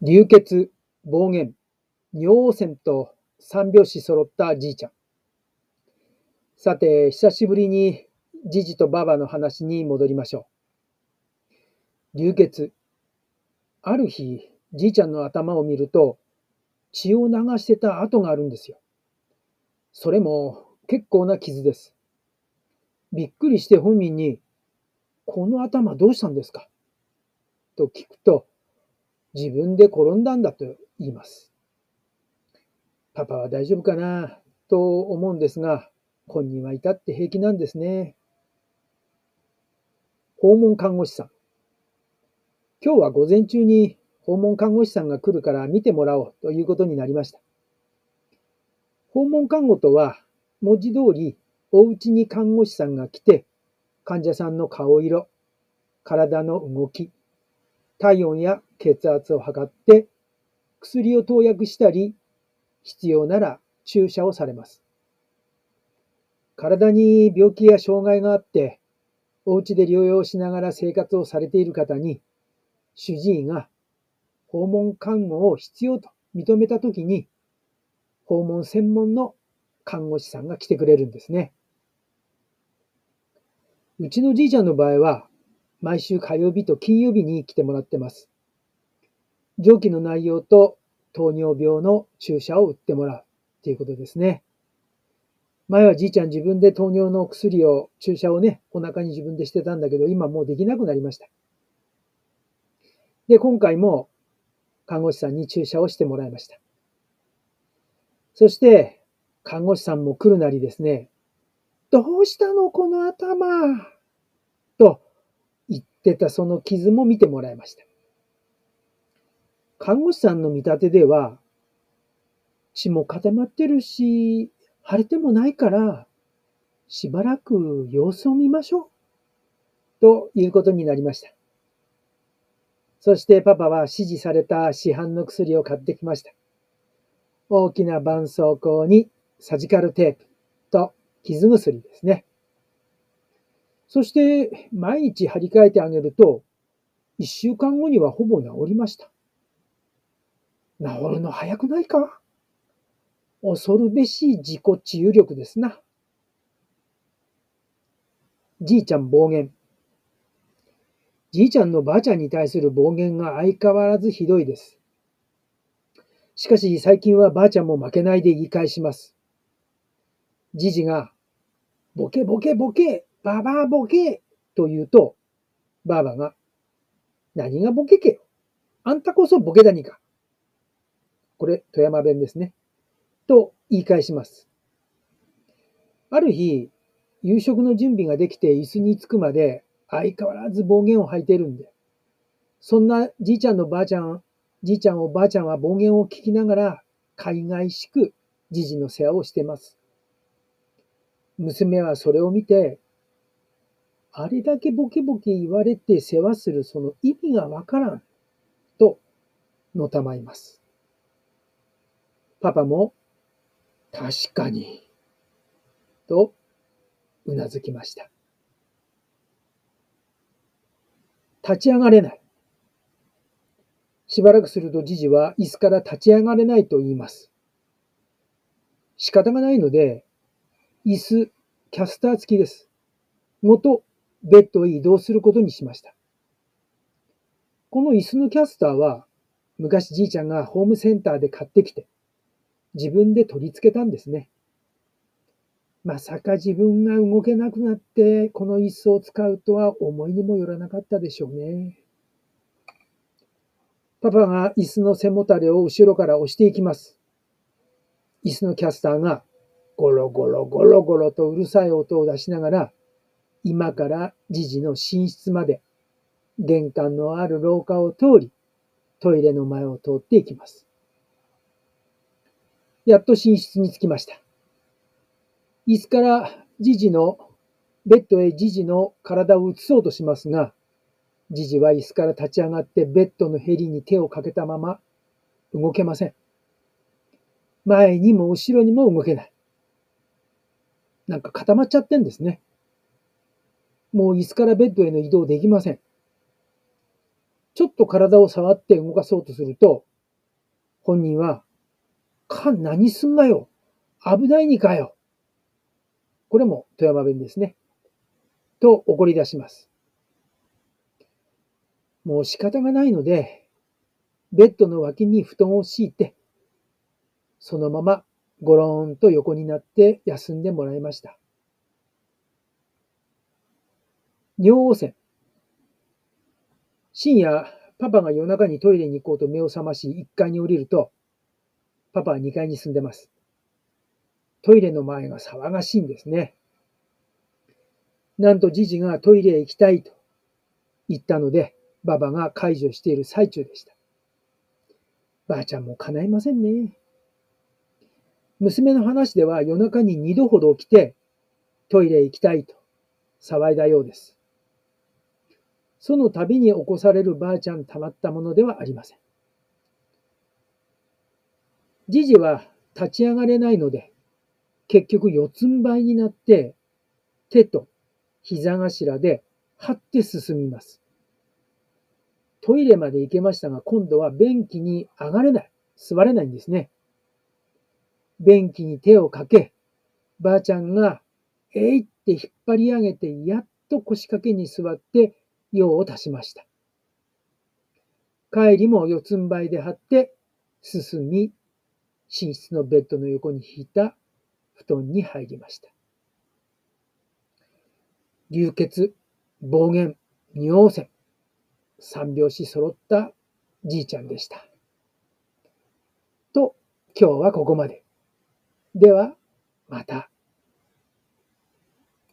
流血、暴言、尿汚染と三拍子揃ったじいちゃん。さて、久しぶりにじじとばばの話に戻りましょう。流血。ある日、じいちゃんの頭を見ると、血を流してた跡があるんですよ。それも結構な傷です。びっくりして本人に、この頭どうしたんですか？と聞くと、自分で転んだんだと言います。パパは大丈夫かな？と思うんですが、本人はいたって平気なんですね。訪問看護師さん。今日は午前中に訪問看護師さんが来るから見てもらおうということになりました。訪問看護とは、文字通り、お家に看護師さんが来て、患者さんの顔色、体の動き、体温や血圧を測って薬を投薬したり、必要なら注射をされます。体に病気や障害があって、お家で療養しながら生活をされている方に、主治医が訪問看護を必要と認めたときに、訪問専門の看護師さんが来てくれるんですね。うちのじいちゃんの場合は、毎週火曜日と金曜日に来てもらってます。上記の内容と糖尿病の注射を打ってもらうっていうことですね。前はじいちゃん自分で糖尿の薬を、注射をね、お腹に自分でしてたんだけど、今もうできなくなりました。で、今回も看護師さんに注射をしてもらいました。そして、看護師さんも来るなりですね、どうしたのこの頭？ってたその傷も見てもらいました。看護師さんの見立てでは、血も固まってるし、腫れてもないから、しばらく様子を見ましょう。ということになりました。そしてパパは指示された市販の薬を買ってきました。大きな絆創膏にサジカルテープと傷薬ですね。そして、毎日張り替えてあげると、一週間後にはほぼ治りました。治るの早くないか？恐るべしい自己治癒力ですな。じいちゃん暴言。じいちゃんのばあちゃんに対する暴言が相変わらずひどいです。しかし最近はばあちゃんも負けないで言い返します。じじが、ボケボケボケババアボケと言うと、ばあばが、何がボケけよ。あんたこそボケだにか。これ、富山弁ですね。と言い返します。ある日、夕食の準備ができて椅子に着くまで相変わらず暴言を吐いてるんで、そんなじいちゃんのばあちゃん、じいちゃんおばあちゃんは暴言を聞きながら、海外しくじじの世話をしてます。娘はそれを見て、あれだけボケボケ言われて世話するその意味がわからん、と、のたまいます。パパも、確かに、と、うなずきました。立ち上がれない。しばらくするとじじは椅子から立ち上がれないと言います。仕方がないので、椅子、キャスター付きです。元ベッドへ移動することにしました。この椅子のキャスターは、昔じいちゃんがホームセンターで買ってきて、自分で取り付けたんですね。まさか自分が動けなくなって、この椅子を使うとは思いにもよらなかったでしょうね。パパが椅子の背もたれを後ろから押していきます。椅子のキャスターがゴロゴロゴロゴロとうるさい音を出しながら今からじじの寝室まで、玄関のある廊下を通り、トイレの前を通っていきます。やっと寝室に着きました。椅子からじじの、ベッドへじじの体を移そうとしますが、じじは椅子から立ち上がってベッドのヘリに手をかけたまま動けません。前にも後ろにも動けない。なんか固まっちゃってんですね。もう椅子からベッドへの移動できません。ちょっと体を触って動かそうとすると、本人は、か、何すんなよ。危ないにかよ。これも富山弁ですね。と怒り出します。もう仕方がないので、ベッドの脇に布団を敷いて、そのままゴローンと横になって休んでもらいました。尿汚染。深夜、パパが夜中にトイレに行こうと目を覚まし1階に降りると、パパは2階に住んでます。トイレの前が騒がしいんですね。なんとじじがトイレへ行きたいと言ったので、ババが解除している最中でした。ばあちゃんも叶いませんね。娘の話では夜中に2度ほど起きてトイレへ行きたいと騒いだようです。その度に起こされるばあちゃんたまったものではありません。じじは立ち上がれないので、結局四つん這いになって手と膝頭で張って進みます。トイレまで行けましたが、今度は便器に上がれない。座れないんですね。便器に手をかけ、ばあちゃんが、えいって引っ張り上げて、やっと腰掛けに座って用を足しました。帰りも四つん這いで張って進み、寝室のベッドの横に引いた布団に入りました。流血、暴言、尿汚三拍子揃ったじいちゃんでした。と、今日はここまで。では、また。